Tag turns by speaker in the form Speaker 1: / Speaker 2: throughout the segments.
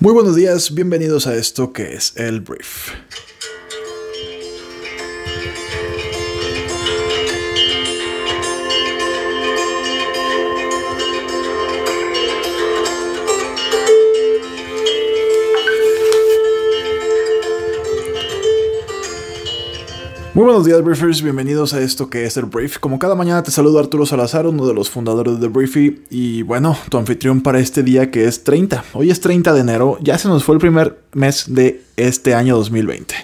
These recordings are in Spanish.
Speaker 1: Muy buenos días, bienvenidos a esto que es el brief. Muy buenos días, Briefers. Bienvenidos a esto que es el Brief. Como cada mañana te saludo Arturo Salazar, uno de los fundadores de Briefy. Y bueno, tu anfitrión para este día que es 30. Hoy es 30 de enero. Ya se nos fue el primer mes de este año 2020.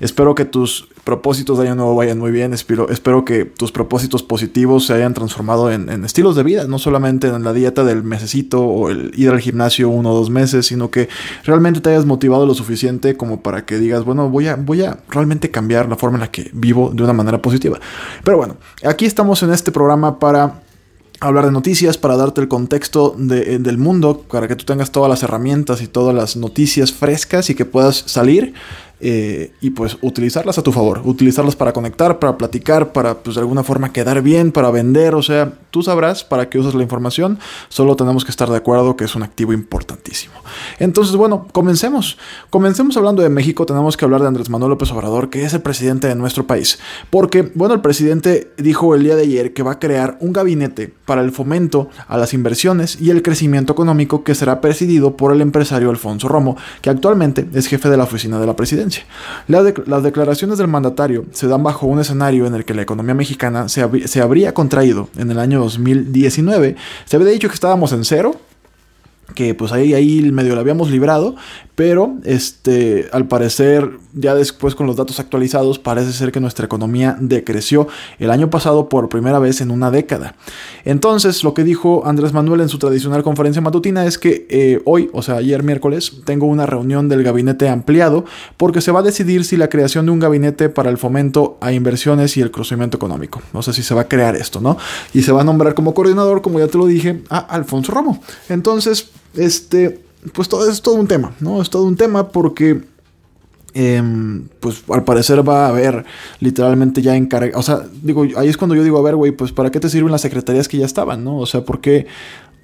Speaker 1: Espero que tus propósitos de año nuevo vayan muy bien. Espero, espero que tus propósitos positivos se hayan transformado en, estilos de vida, no solamente en la dieta del mesecito o el ir al gimnasio uno o dos meses, sino que realmente te hayas motivado lo suficiente como para que digas, bueno, voy a, voy a realmente cambiar la forma en la que vivo de una manera positiva. Pero bueno, aquí estamos en este programa para hablar de noticias, para darte el contexto del mundo, para que tú tengas todas las herramientas y todas las noticias frescas y que puedas salir eh, y pues utilizarlas a tu favor, utilizarlas para conectar, para platicar, para pues de alguna forma quedar bien, para vender, o sea, tú sabrás para qué usas la información, solo tenemos que estar de acuerdo que es un activo importantísimo. Entonces, bueno, comencemos. Comencemos hablando de México, tenemos que hablar de Andrés Manuel López Obrador, que es el presidente de nuestro país, porque, bueno, el presidente dijo el día de ayer que va a crear un gabinete para el fomento a las inversiones y el crecimiento económico que será presidido por el empresario Alfonso Romo, que actualmente es jefe de la oficina de la presidencia las declaraciones del mandatario se dan bajo un escenario en el que la economía mexicana se, se habría contraído en el año 2019. Se había dicho que estábamos en cero, que pues ahí, ahí medio lo habíamos librado, pero este, al parecer ya después con los datos actualizados parece ser que nuestra economía decreció el año pasado por primera vez en una década. Entonces lo que dijo Andrés Manuel en su tradicional conferencia matutina es que eh, hoy, o sea ayer miércoles, tengo una reunión del gabinete ampliado porque se va a decidir si la creación de un gabinete para el fomento a inversiones y el crecimiento económico. No sé si se va a crear esto, ¿no? Y se va a nombrar como coordinador, como ya te lo dije, a Alfonso Romo. Entonces, este, pues todo es todo un tema, ¿no? Es todo un tema porque, em, pues al parecer va a haber literalmente ya encargado, o sea, digo, ahí es cuando yo digo, a ver, güey, pues ¿para qué te sirven las secretarías que ya estaban, ¿no? O sea, ¿por qué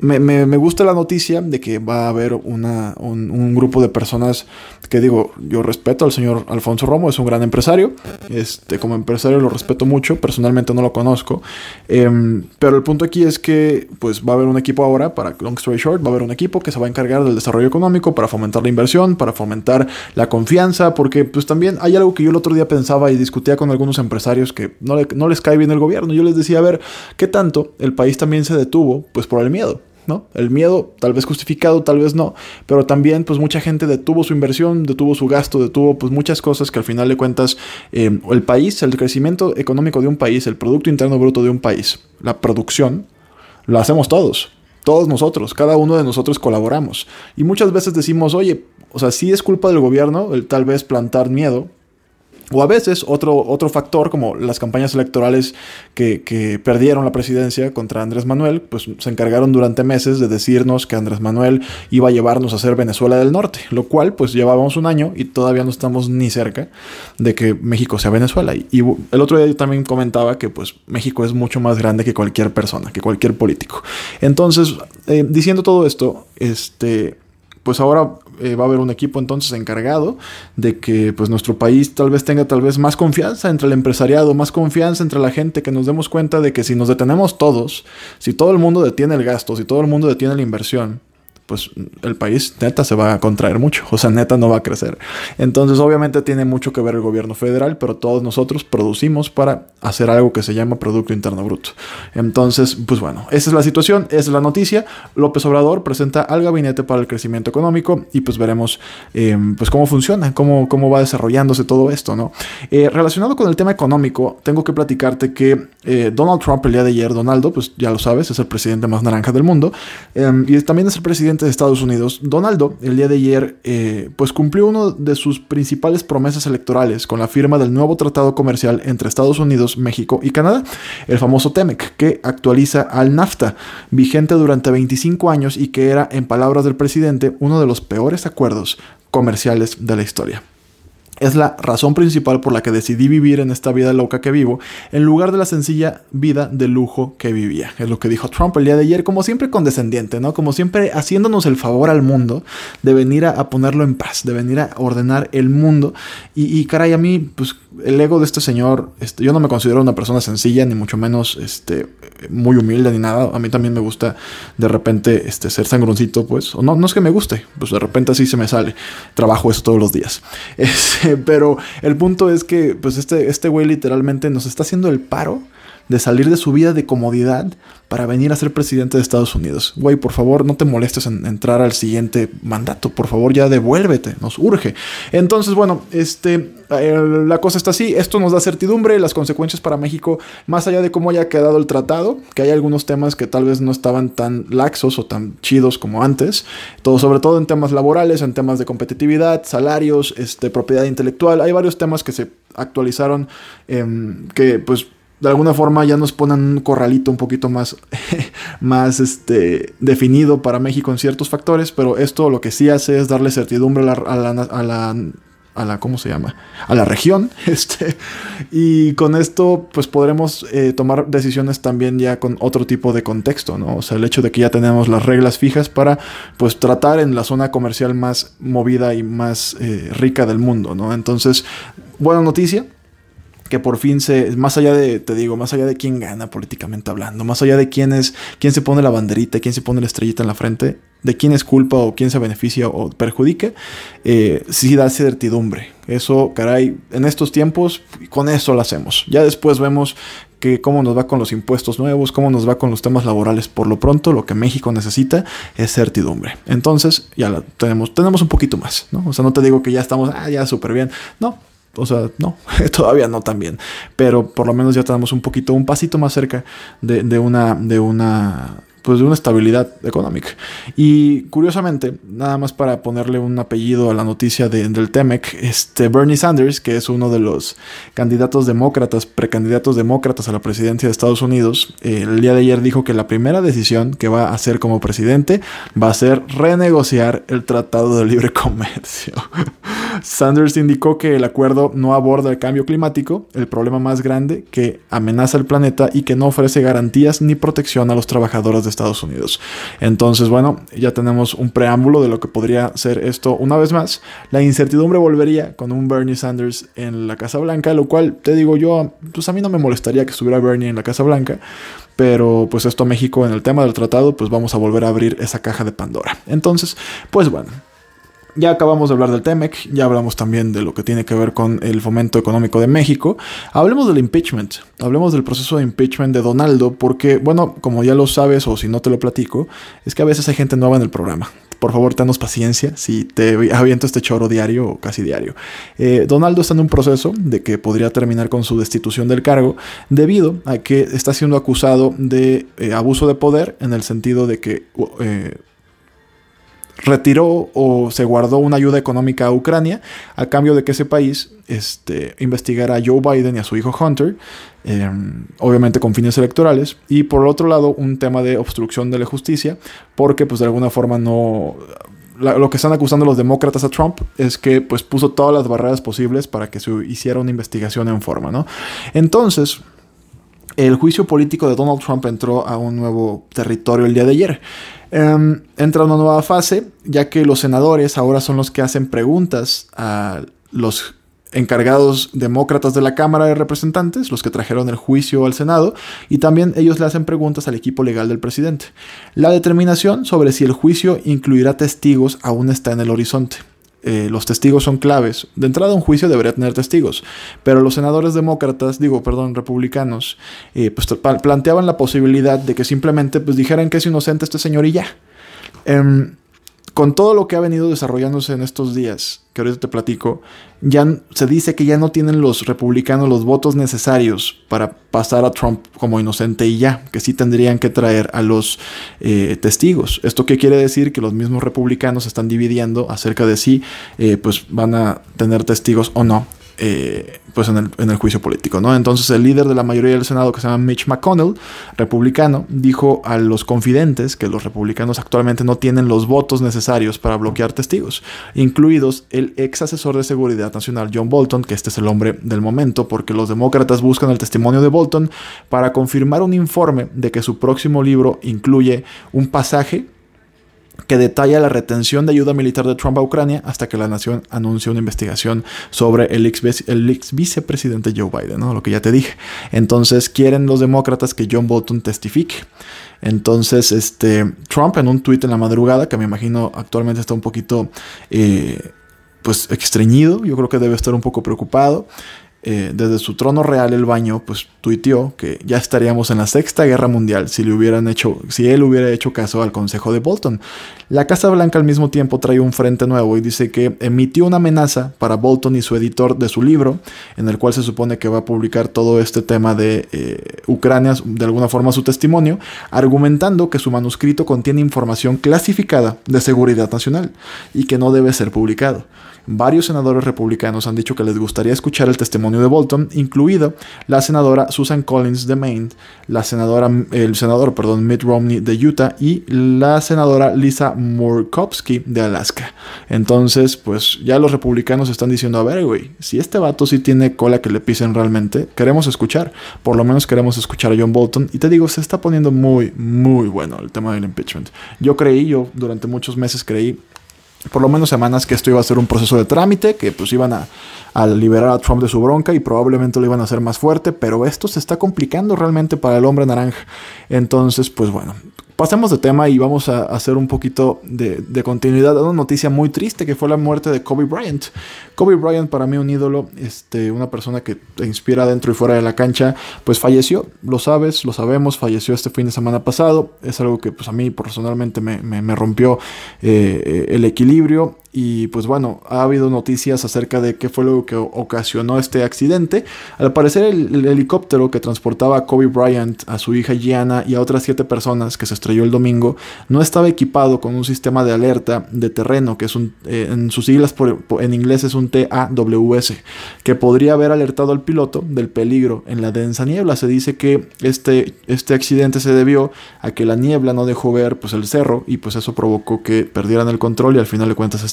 Speaker 1: me, me, gusta la noticia de que va a haber una, un, grupo de personas que digo, yo respeto al señor Alfonso Romo, es un gran empresario, este, como empresario lo respeto mucho, personalmente no lo conozco, em, pero el punto aquí es que pues va a haber un equipo ahora, para Long Story Short, va a haber un equipo que se va a encargar del desarrollo económico, para fomentar la inversión, para fomentar la confianza, porque pues también hay algo que yo el otro día pensaba y discutía con algunos empresarios que no, no les cae bien el gobierno, yo les decía, a ver, ¿qué tanto el país también se detuvo? Pues por el miedo. El miedo, tal vez justificado, tal vez no, pero también pues mucha gente detuvo su inversión, detuvo su gasto, detuvo pues muchas cosas que al final de cuentas eh, el país, el crecimiento económico de un país, el Producto Interno Bruto de un país, la producción, lo hacemos todos. Todos nosotros, cada uno de nosotros colaboramos. Y muchas veces decimos, oye, o sea, sí es culpa del gobierno el tal vez plantar miedo, o a veces otro, otro factor, como las campañas electorales que, que, perdieron la presidencia contra Andrés Manuel, pues se encargaron durante meses de decirnos que Andrés Manuel iba a llevarnos a ser Venezuela del Norte, lo cual pues llevábamos un año y todavía no estamos ni cerca de que México sea Venezuela. Y, el otro día yo también comentaba que pues México es mucho más grande que cualquier persona, que cualquier político. Entonces, eh, diciendo todo esto, este pues ahora eh, va a haber un equipo entonces encargado de que pues nuestro país tal vez tenga tal vez más confianza entre el empresariado, más confianza entre la gente, que nos demos cuenta de que si nos detenemos todos, si todo el mundo detiene el gasto, si todo el mundo detiene la inversión, pues el país neta se va a contraer mucho, o sea, neta no va a crecer. Entonces, obviamente tiene mucho que ver el gobierno federal, pero todos nosotros producimos para hacer algo que se llama Producto Interno Bruto. Entonces, pues bueno, esa es la situación, esa es la noticia. López Obrador presenta al Gabinete para el Crecimiento Económico y pues veremos em, pues cómo funciona, cómo, cómo va desarrollándose todo esto, ¿no? Eh, relacionado con el tema económico, tengo que platicarte que eh, Donald Trump el día de ayer, Donaldo, pues ya lo sabes, es el presidente más naranja del mundo em, y también es el presidente de Estados Unidos, Donaldo, el día de ayer, eh, pues cumplió uno de sus principales promesas electorales con la firma del nuevo tratado comercial entre Estados Unidos, México y Canadá, el famoso TEMEC, que actualiza al NAFTA, vigente durante 25 años y que era, en palabras del presidente, uno de los peores acuerdos comerciales de la historia. Es la razón principal por la que decidí vivir en esta vida loca que vivo, en lugar de la sencilla vida de lujo que vivía. Es lo que dijo Trump el día de ayer, como siempre condescendiente, ¿no? Como siempre haciéndonos el favor al mundo de venir a, ponerlo en paz, de venir a ordenar el mundo. Y, y, caray, a mí, pues el ego de este señor, este, yo no me considero una persona sencilla, ni mucho menos este, muy humilde, ni nada. A mí también me gusta de repente este, ser sangroncito, pues. O no, no es que me guste, pues de repente así se me sale. Trabajo eso todos los días. Este, pero el punto es que, pues este, este güey literalmente nos está haciendo el paro de salir de su vida de comodidad para venir a ser presidente de Estados Unidos. Güey, por favor, no te molestes en entrar al siguiente mandato. Por favor, ya devuélvete. Nos urge. Entonces, bueno, este, eh, la cosa está así. Esto nos da certidumbre. Las consecuencias para México, más allá de cómo haya quedado el tratado, que hay algunos temas que tal vez no estaban tan laxos o tan chidos como antes. Todo, sobre todo en temas laborales, en temas de competitividad, salarios, este, propiedad intelectual. Hay varios temas que se actualizaron em, que pues de alguna forma ya nos ponen un corralito un poquito más, más este, definido para México en ciertos factores, pero esto lo que sí hace es darle certidumbre a la, a la, a la, ¿cómo se llama? A la región, este, y con esto pues podremos eh, tomar decisiones también ya con otro tipo de contexto, ¿no? O sea, el hecho de que ya tenemos las reglas fijas para pues tratar en la zona comercial más movida y más eh, rica del mundo, ¿no? Entonces, buena noticia, que por fin se, más allá de, te digo, más allá de quién gana políticamente hablando, más allá de quién es, quién se pone la banderita, quién se pone la estrellita en la frente, de quién es culpa o quién se beneficia o perjudica, eh, sí da certidumbre. Eso, caray, en estos tiempos, con eso lo hacemos. Ya después vemos que cómo nos va con los impuestos nuevos, cómo nos va con los temas laborales. Por lo pronto, lo que México necesita es certidumbre. Entonces, ya tenemos, tenemos un poquito más, ¿no? O sea, no te digo que ya estamos, ah, ya súper bien. No, o sea, no, todavía no tan bien. Pero por lo menos ya tenemos un poquito, un pasito más cerca de, de una, de una pues de una estabilidad económica. Y curiosamente, nada más para ponerle un apellido a la noticia del TEMEC, este Bernie Sanders, que es uno de los candidatos demócratas, precandidatos demócratas a la presidencia de Estados Unidos, el día de ayer dijo que la primera decisión que va a hacer como presidente va a ser renegociar el Tratado de Libre Comercio. Sanders indicó que el acuerdo no aborda el cambio climático, el problema más grande que amenaza el planeta y que no ofrece garantías ni protección a los trabajadores de Estados Unidos. Entonces, bueno, ya tenemos un preámbulo de lo que podría ser esto una vez más. La incertidumbre volvería con un Bernie Sanders en la Casa Blanca, lo cual te digo yo, pues a mí no me molestaría que estuviera Bernie en la Casa Blanca, pero pues esto México en el tema del tratado, pues vamos a volver a abrir esa caja de Pandora. Entonces, pues bueno, ya acabamos de hablar del TEMEC, ya hablamos también de lo que tiene que ver con el fomento económico de México. Hablemos del impeachment, hablemos del proceso de impeachment de Donaldo, porque, bueno, como ya lo sabes o si no te lo platico, es que a veces hay gente nueva en el programa. Por favor, tenos paciencia si te aviento este choro diario o casi diario. Eh, Donaldo está en un proceso de que podría terminar con su destitución del cargo debido a que está siendo acusado de eh, abuso de poder en el sentido de que eh, retiró o se guardó una ayuda económica a Ucrania a cambio de que ese país este, investigara a Joe Biden y a su hijo Hunter, em, obviamente con fines electorales, y por otro lado un tema de obstrucción de la justicia, porque pues de alguna forma no... lo que están acusando los demócratas a Trump es que pues puso todas las barreras posibles para que se hiciera una investigación en forma, ¿no? Entonces, el juicio político de Donald Trump entró a un nuevo territorio el día de ayer. Em, entra una nueva fase, ya que los senadores ahora son los que hacen preguntas a los encargados demócratas de la Cámara de Representantes, los que trajeron el juicio al Senado, y también ellos le hacen preguntas al equipo legal del presidente. La determinación sobre si el juicio incluirá testigos aún está en el horizonte. Eh, los testigos son claves. De entrada, un juicio debería tener testigos, pero los senadores demócratas, digo, perdón, republicanos, eh, pues planteaban la posibilidad de que simplemente pues, dijeran que es inocente este señor y ya. Em, con todo lo que ha venido desarrollándose en estos días, que ahorita te platico, ya se dice que ya no tienen los republicanos los votos necesarios para pasar a Trump como inocente y ya, que sí tendrían que traer a los eh, testigos. ¿Esto qué quiere decir? Que los mismos republicanos están dividiendo acerca de si eh, pues van a tener testigos o no eh, pues en el, en el, juicio político, ¿no? Entonces el líder de la mayoría del Senado, que se llama Mitch McConnell, republicano, dijo a los confidentes que los republicanos actualmente no tienen los votos necesarios para bloquear testigos, incluidos el ex asesor de seguridad nacional John Bolton, que este es el hombre del momento, porque los demócratas buscan el testimonio de Bolton para confirmar un informe de que su próximo libro incluye un pasaje que detalla la retención de ayuda militar de Trump a Ucrania hasta que la nación anunció una investigación sobre el ex, vicepresidente Joe Biden, ¿no? lo que ya te dije. Entonces quieren los demócratas que John Bolton testifique. Entonces, este, Trump en un tuit en la madrugada, que me imagino actualmente está un poquito eh, pues extrañido, yo creo que debe estar un poco preocupado. Eh, desde su trono real el baño pues tuiteó que ya estaríamos en la sexta guerra mundial si le hubieran hecho si él hubiera hecho caso al consejo de Bolton. La Casa Blanca al mismo tiempo trae un frente nuevo y dice que emitió una amenaza para Bolton y su editor de su libro en el cual se supone que va a publicar todo este tema de eh, Ucrania de alguna forma su testimonio argumentando que su manuscrito contiene información clasificada de seguridad nacional y que no debe ser publicado. Varios senadores republicanos han dicho que les gustaría escuchar el testimonio de Bolton, incluido la senadora Susan Collins de Maine, la senadora, el senador perdón, Mitt Romney de Utah y la senadora Lisa Murkowski de Alaska. Entonces, pues ya los republicanos están diciendo, a ver, güey, si este vato sí tiene cola que le pisen realmente, queremos escuchar. Por lo menos queremos escuchar a John Bolton. Y te digo, se está poniendo muy, muy bueno el tema del impeachment. Yo creí, yo durante muchos meses creí por lo menos semanas que esto iba a ser un proceso de trámite, que pues iban a, a, liberar a Trump de su bronca y probablemente lo iban a hacer más fuerte, pero esto se está complicando realmente para el hombre naranja. Entonces, pues bueno, Pasemos de tema y vamos a hacer un poquito de, continuidad a una noticia muy triste que fue la muerte de Kobe Bryant. Kobe Bryant para mí un ídolo, este, una persona que te inspira dentro y fuera de la cancha, pues falleció, lo sabes, lo sabemos, falleció este fin de semana pasado, es algo que pues a mí personalmente me, rompió eh, el equilibrio y pues bueno, ha habido noticias acerca de qué fue lo que ocasionó este accidente. Al parecer el, helicóptero que transportaba a Kobe Bryant, a su hija Gianna y a otras siete personas que se estrelló el domingo, no estaba equipado con un sistema de alerta de terreno, que es un, eh, en sus siglas en inglés es un TAWS, que podría haber alertado al piloto del peligro en la densa niebla. Se dice que este, este accidente se debió a que la niebla no dejó ver pues, el cerro y pues eso provocó que perdieran el control y al final de cuentas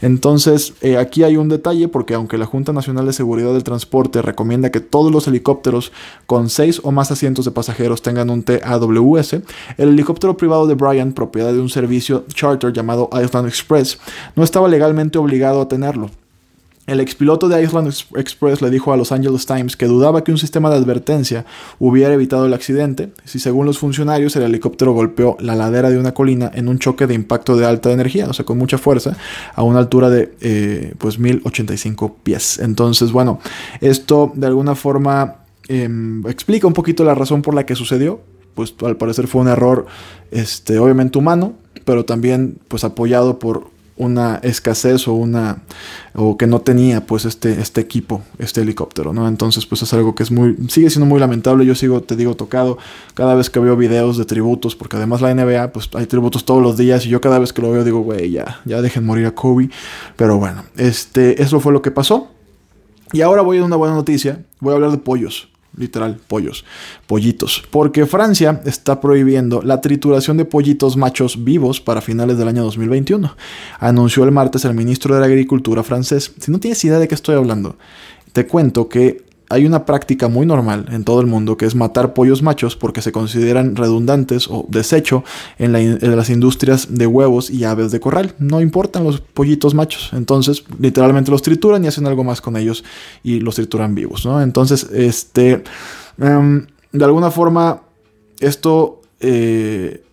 Speaker 1: entonces, eh, aquí hay un detalle porque aunque la Junta Nacional de Seguridad del Transporte recomienda que todos los helicópteros con 6 o más asientos de pasajeros tengan un TAWS, el helicóptero privado de Bryant, propiedad de un servicio charter llamado Island Express, no estaba legalmente obligado a tenerlo. El expiloto de Island Express le dijo a Los Angeles Times que dudaba que un sistema de advertencia hubiera evitado el accidente si según los funcionarios el helicóptero golpeó la ladera de una colina en un choque de impacto de alta energía, o sea, con mucha fuerza, a una altura de eh, pues 1085 pies. Entonces, bueno, esto de alguna forma em, explica un poquito la razón por la que sucedió. Pues al parecer fue un error, este, obviamente humano, pero también pues apoyado por una escasez o una o que no tenía pues este este equipo este helicóptero no entonces pues es algo que es muy sigue siendo muy lamentable. Yo sigo te digo tocado cada vez que veo videos de tributos porque además la NBA pues hay tributos todos los días y yo cada vez que lo veo digo güey ya ya dejen morir a Kobe pero bueno este eso fue lo que pasó. Y ahora voy a una buena noticia. Voy a hablar de pollos literal, pollos, pollitos, porque Francia está prohibiendo la trituración de pollitos machos vivos para finales del año 2021, anunció el martes el ministro de la Agricultura francés. Si no tienes idea de qué estoy hablando, te cuento que hay una práctica muy normal en todo el mundo que es matar pollos machos porque se consideran redundantes o desecho en, las industrias de huevos y aves de corral. No importan los pollitos machos. Entonces, literalmente los trituran y hacen algo más con ellos y los trituran vivos, ¿no? Entonces, este, em, de alguna forma, esto eh,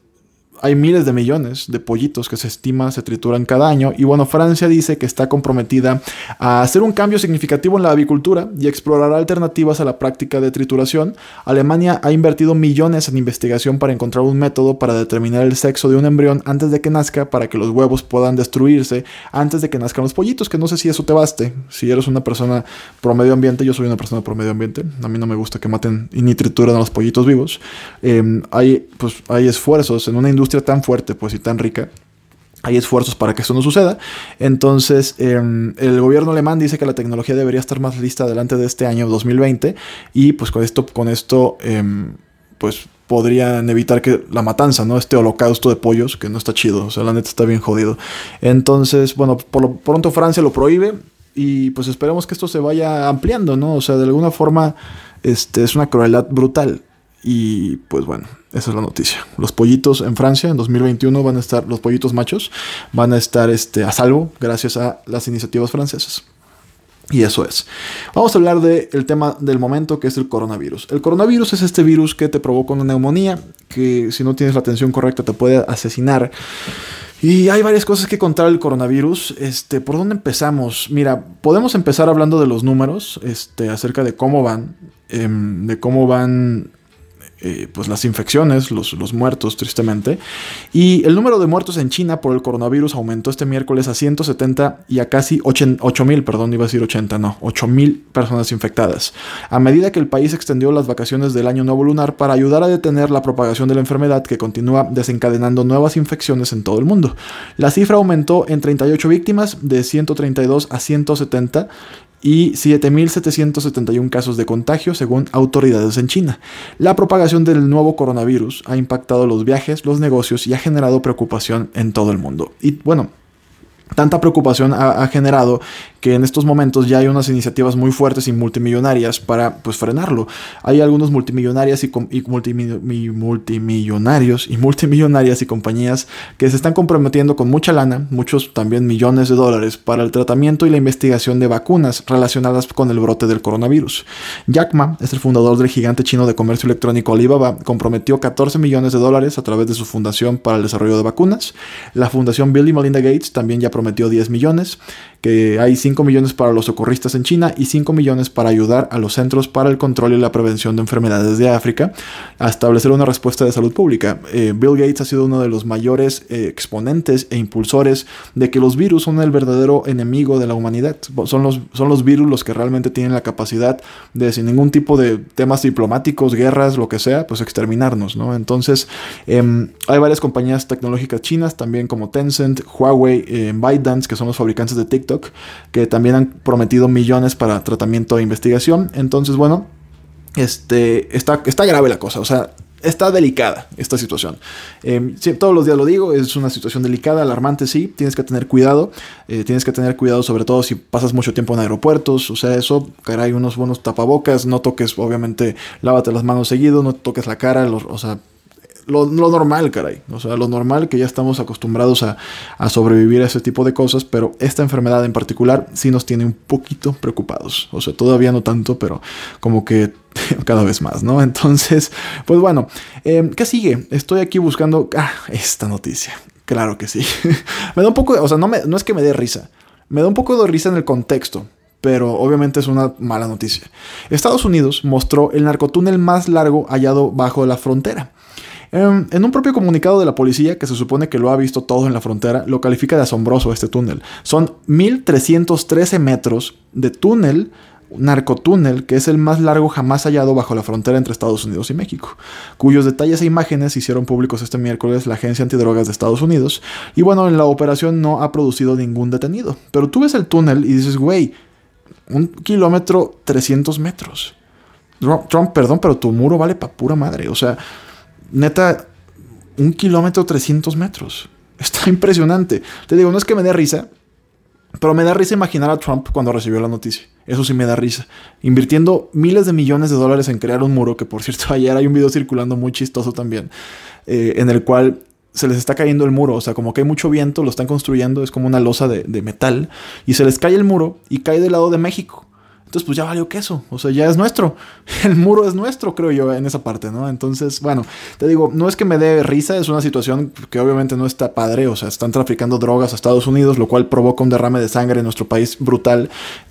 Speaker 1: hay miles de millones de pollitos que se estima se trituran cada año y bueno, Francia dice que está comprometida a hacer un cambio significativo en la avicultura y explorar alternativas a la práctica de trituración. Alemania ha invertido millones en investigación para encontrar un método para determinar el sexo de un embrión antes de que nazca para que los huevos puedan destruirse antes de que nazcan los pollitos, que no sé si eso te baste. Si eres una persona pro medio ambiente, yo soy una persona pro medio ambiente, a mí no me gusta que maten y ni trituren a los pollitos vivos. Em, hay, pues, hay esfuerzos en una industria tan fuerte pues y tan rica hay esfuerzos para que esto no suceda. Entonces, em, el gobierno alemán dice que la tecnología debería estar más lista delante de este año 2020 y pues con esto, con esto em, pues podrían evitar que la matanza, ¿no? Este holocausto de pollos, que no está chido, o sea, la neta está bien jodido. Entonces, bueno, por lo pronto Francia lo prohíbe y pues esperemos que esto se vaya ampliando, ¿no? O sea, de alguna forma, este, es una crueldad brutal. Y pues bueno, esa es la noticia. Los pollitos en Francia en 2021 van a estar, los pollitos machos van a estar este, a salvo gracias a las iniciativas francesas. Y eso es. Vamos a hablar del tema del momento que es el coronavirus. El coronavirus es este virus que te provoca una neumonía, que si no tienes la atención correcta te puede asesinar. Y hay varias cosas que contar el coronavirus. Este, ¿por dónde empezamos? Mira, podemos empezar hablando de los números, este, acerca de cómo van, em, de cómo van eh, pues las infecciones, los, los, muertos, tristemente. Y el número de muertos en China por el coronavirus aumentó este miércoles a 170 y a casi 8 mil, perdón, iba a decir 80, no, 8 mil personas infectadas. A medida que el país extendió las vacaciones del año nuevo lunar para ayudar a detener la propagación de la enfermedad que continúa desencadenando nuevas infecciones en todo el mundo. La cifra aumentó en 38 víctimas, de 132 a 170, y 7.771 casos de contagio según autoridades en China. La propagación del nuevo coronavirus ha impactado los viajes, los negocios y ha generado preocupación en todo el mundo. Y bueno, tanta preocupación ha, generado que en estos momentos ya hay unas iniciativas muy fuertes y multimillonarias para pues frenarlo. Hay algunos multimillonarias y, y multimillonarios y multimillonarias y compañías que se están comprometiendo con mucha lana, muchos también millones de dólares para el tratamiento y la investigación de vacunas relacionadas con el brote del coronavirus. Jack Ma es el fundador del gigante chino de comercio electrónico Alibaba, comprometió 14 millones de dólares a través de su fundación para el desarrollo de vacunas. La fundación Bill y Melinda Gates también ya prometió 10 millones, que hay 5 millones para los socorristas en China y 5 millones para ayudar a los Centros para el Control y la Prevención de Enfermedades de África a establecer una respuesta de salud pública. Eh, Bill Gates ha sido uno de los mayores eh, exponentes e impulsores de que los virus son el verdadero enemigo de la humanidad. Son los, son los virus los que realmente tienen la capacidad de, sin ningún tipo de temas diplomáticos, guerras, lo que sea, pues exterminarnos, ¿no? Entonces, em, hay varias compañías tecnológicas chinas, también como Tencent, Huawei, eh, ByteDance, que son los fabricantes de TikTok, que también han prometido millones para tratamiento e investigación. Entonces, bueno, este, está, está grave la cosa, o sea, está delicada esta situación. Em, todos los días lo digo, es una situación delicada, alarmante, sí, tienes que tener cuidado, eh, tienes que tener cuidado sobre todo si pasas mucho tiempo en aeropuertos, o sea, eso, caray, unos buenos tapabocas, no toques, obviamente, lávate las manos seguido, no toques la cara, o sea, lo, normal, caray. O sea, lo normal que ya estamos acostumbrados a, sobrevivir a ese tipo de cosas, pero esta enfermedad en particular sí nos tiene un poquito preocupados. O sea, todavía no tanto, pero como que cada vez más, ¿no? Entonces, pues bueno, em, ¿qué sigue? Estoy aquí buscando ah, esta noticia. Claro que sí. me da un poco, o sea, no es que me dé risa, me da un poco de risa en el contexto pero obviamente es una mala noticia. Estados Unidos mostró el narcotúnel más largo hallado bajo la frontera. Em, en un propio comunicado de la policía, que se supone que lo ha visto todo en la frontera, lo califica de asombroso este túnel. Son 1313 metros de túnel narcotúnel que es el más largo jamás hallado bajo la frontera entre Estados Unidos y México, cuyos detalles e imágenes hicieron públicos este miércoles la Agencia Antidrogas de Estados Unidos. Y bueno, en la operación no ha producido ningún detenido. Pero tú ves el túnel y dices, güey, un kilómetro 300 metros. Trump, perdón, pero tu muro vale pa' pura madre. O sea, neta, un kilómetro 300 metros. Está impresionante. Te digo, no es que me dé risa, pero me da risa imaginar a Trump cuando recibió la noticia. Eso sí me da risa. Invirtiendo miles de millones de dólares en crear un muro, que por cierto ayer hay un video circulando muy chistoso también, eh, en el cual se les está cayendo el muro. O sea, como que hay mucho viento, lo están construyendo, es como una losa de, de metal, y se les cae el muro y cae del lado de México. Entonces, pues ya valió queso. O sea, ya es nuestro. El muro es nuestro, creo yo, en esa parte, ¿no? Entonces, bueno, te digo, no es que me dé risa, es una situación que obviamente no está padre. O sea, están traficando drogas a Estados Unidos, lo cual provoca un derrame de sangre en nuestro país brutal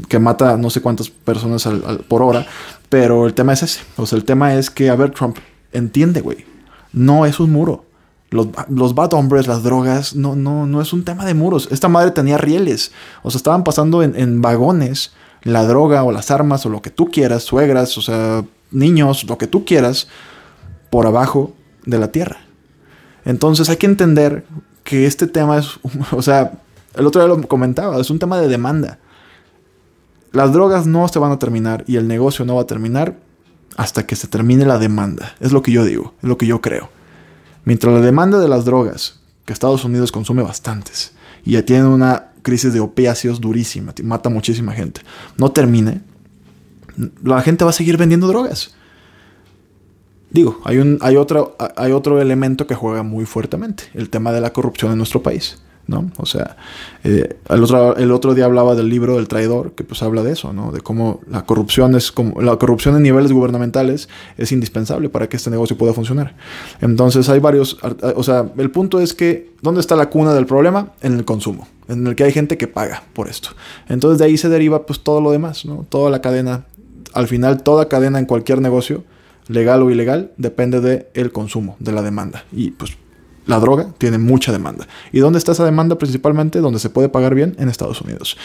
Speaker 1: que mata no sé cuántas personas por hora. Pero el tema es ese. O sea, el tema es que, a ver, Trump, entiende, güey. No es un muro. Los, los, bad hombres, las drogas, no, no, no es un tema de muros. Esta madre tenía rieles. O sea, estaban pasando en, en vagones la droga o las armas o lo que tú quieras, suegras, o sea, niños, lo que tú quieras, por abajo de la tierra. Entonces hay que entender que este tema es, o sea, el otro día lo comentaba, es un tema de demanda. Las drogas no se van a terminar y el negocio no va a terminar hasta que se termine la demanda. Es lo que yo digo, es lo que yo creo. Mientras la demanda de las drogas, que Estados Unidos consume bastantes, y ya tiene una crisis de opiáceos durísima, mata muchísima gente, no termine, la gente va a seguir vendiendo drogas. Digo, hay, un, hay, otro, hay otro elemento que juega muy fuertemente, el tema de la corrupción en nuestro país. ¿No? O sea, eh, el, otro, el día hablaba del libro del traidor, que pues habla de eso, ¿no? De cómo la corrupción es como la corrupción en niveles gubernamentales es indispensable para que este negocio pueda funcionar. Entonces hay varios, o sea, el punto es que ¿dónde está la cuna del problema? En el consumo, en el que hay gente que paga por esto. Entonces de ahí se deriva pues todo lo demás, ¿no? Toda la cadena, al final toda cadena en cualquier negocio legal o ilegal, depende del el consumo, de la demanda. Y pues la droga tiene mucha demanda. ¿Y dónde está esa demanda principalmente? Donde se puede pagar bien en Estados Unidos.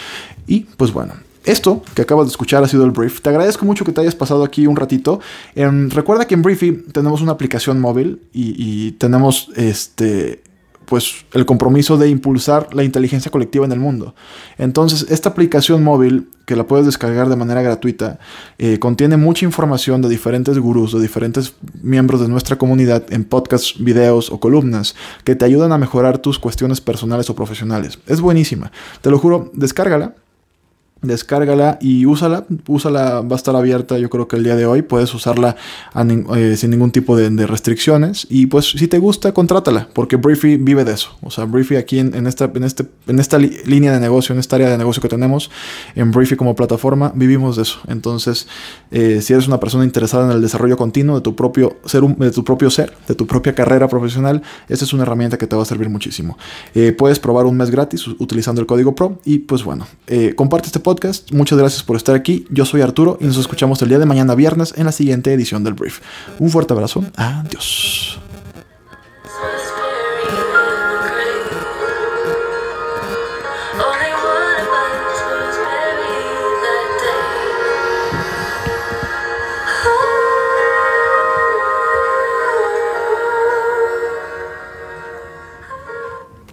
Speaker 1: Y pues bueno, esto que acabas de escuchar ha sido el brief. Te agradezco mucho que te hayas pasado aquí un ratito. Em, recuerda que en Briefy tenemos una aplicación móvil y, y tenemos este pues el compromiso de impulsar la inteligencia colectiva en el mundo. Entonces, esta aplicación móvil, que la puedes descargar de manera gratuita, eh, contiene mucha información de diferentes gurús, de diferentes miembros de nuestra comunidad en podcasts, videos o columnas que te ayudan a mejorar tus cuestiones personales o profesionales. Es buenísima. Te lo juro, descárgala descárgala y úsala. Úsala, va a estar abierta yo creo que el día de hoy. Puedes usarla eh, sin ningún tipo de, restricciones. Y pues si te gusta, contrátala, porque Briefy vive de eso. O sea, Briefy aquí en, esta, en, este, en esta línea de negocio, en esta área de negocio que tenemos, en Briefy como plataforma, vivimos de eso. Entonces, eh, si eres una persona interesada en el desarrollo continuo de tu propio ser, de tu propio ser, de tu propia carrera profesional, esta es una herramienta que te va a servir muchísimo. Eh, puedes probar un mes gratis utilizando el código PRO. Y pues bueno, comparte este podcast Muchas gracias por estar aquí. Yo soy Arturo y nos escuchamos el día de mañana viernes en la siguiente edición del Brief. Un fuerte abrazo. Adiós.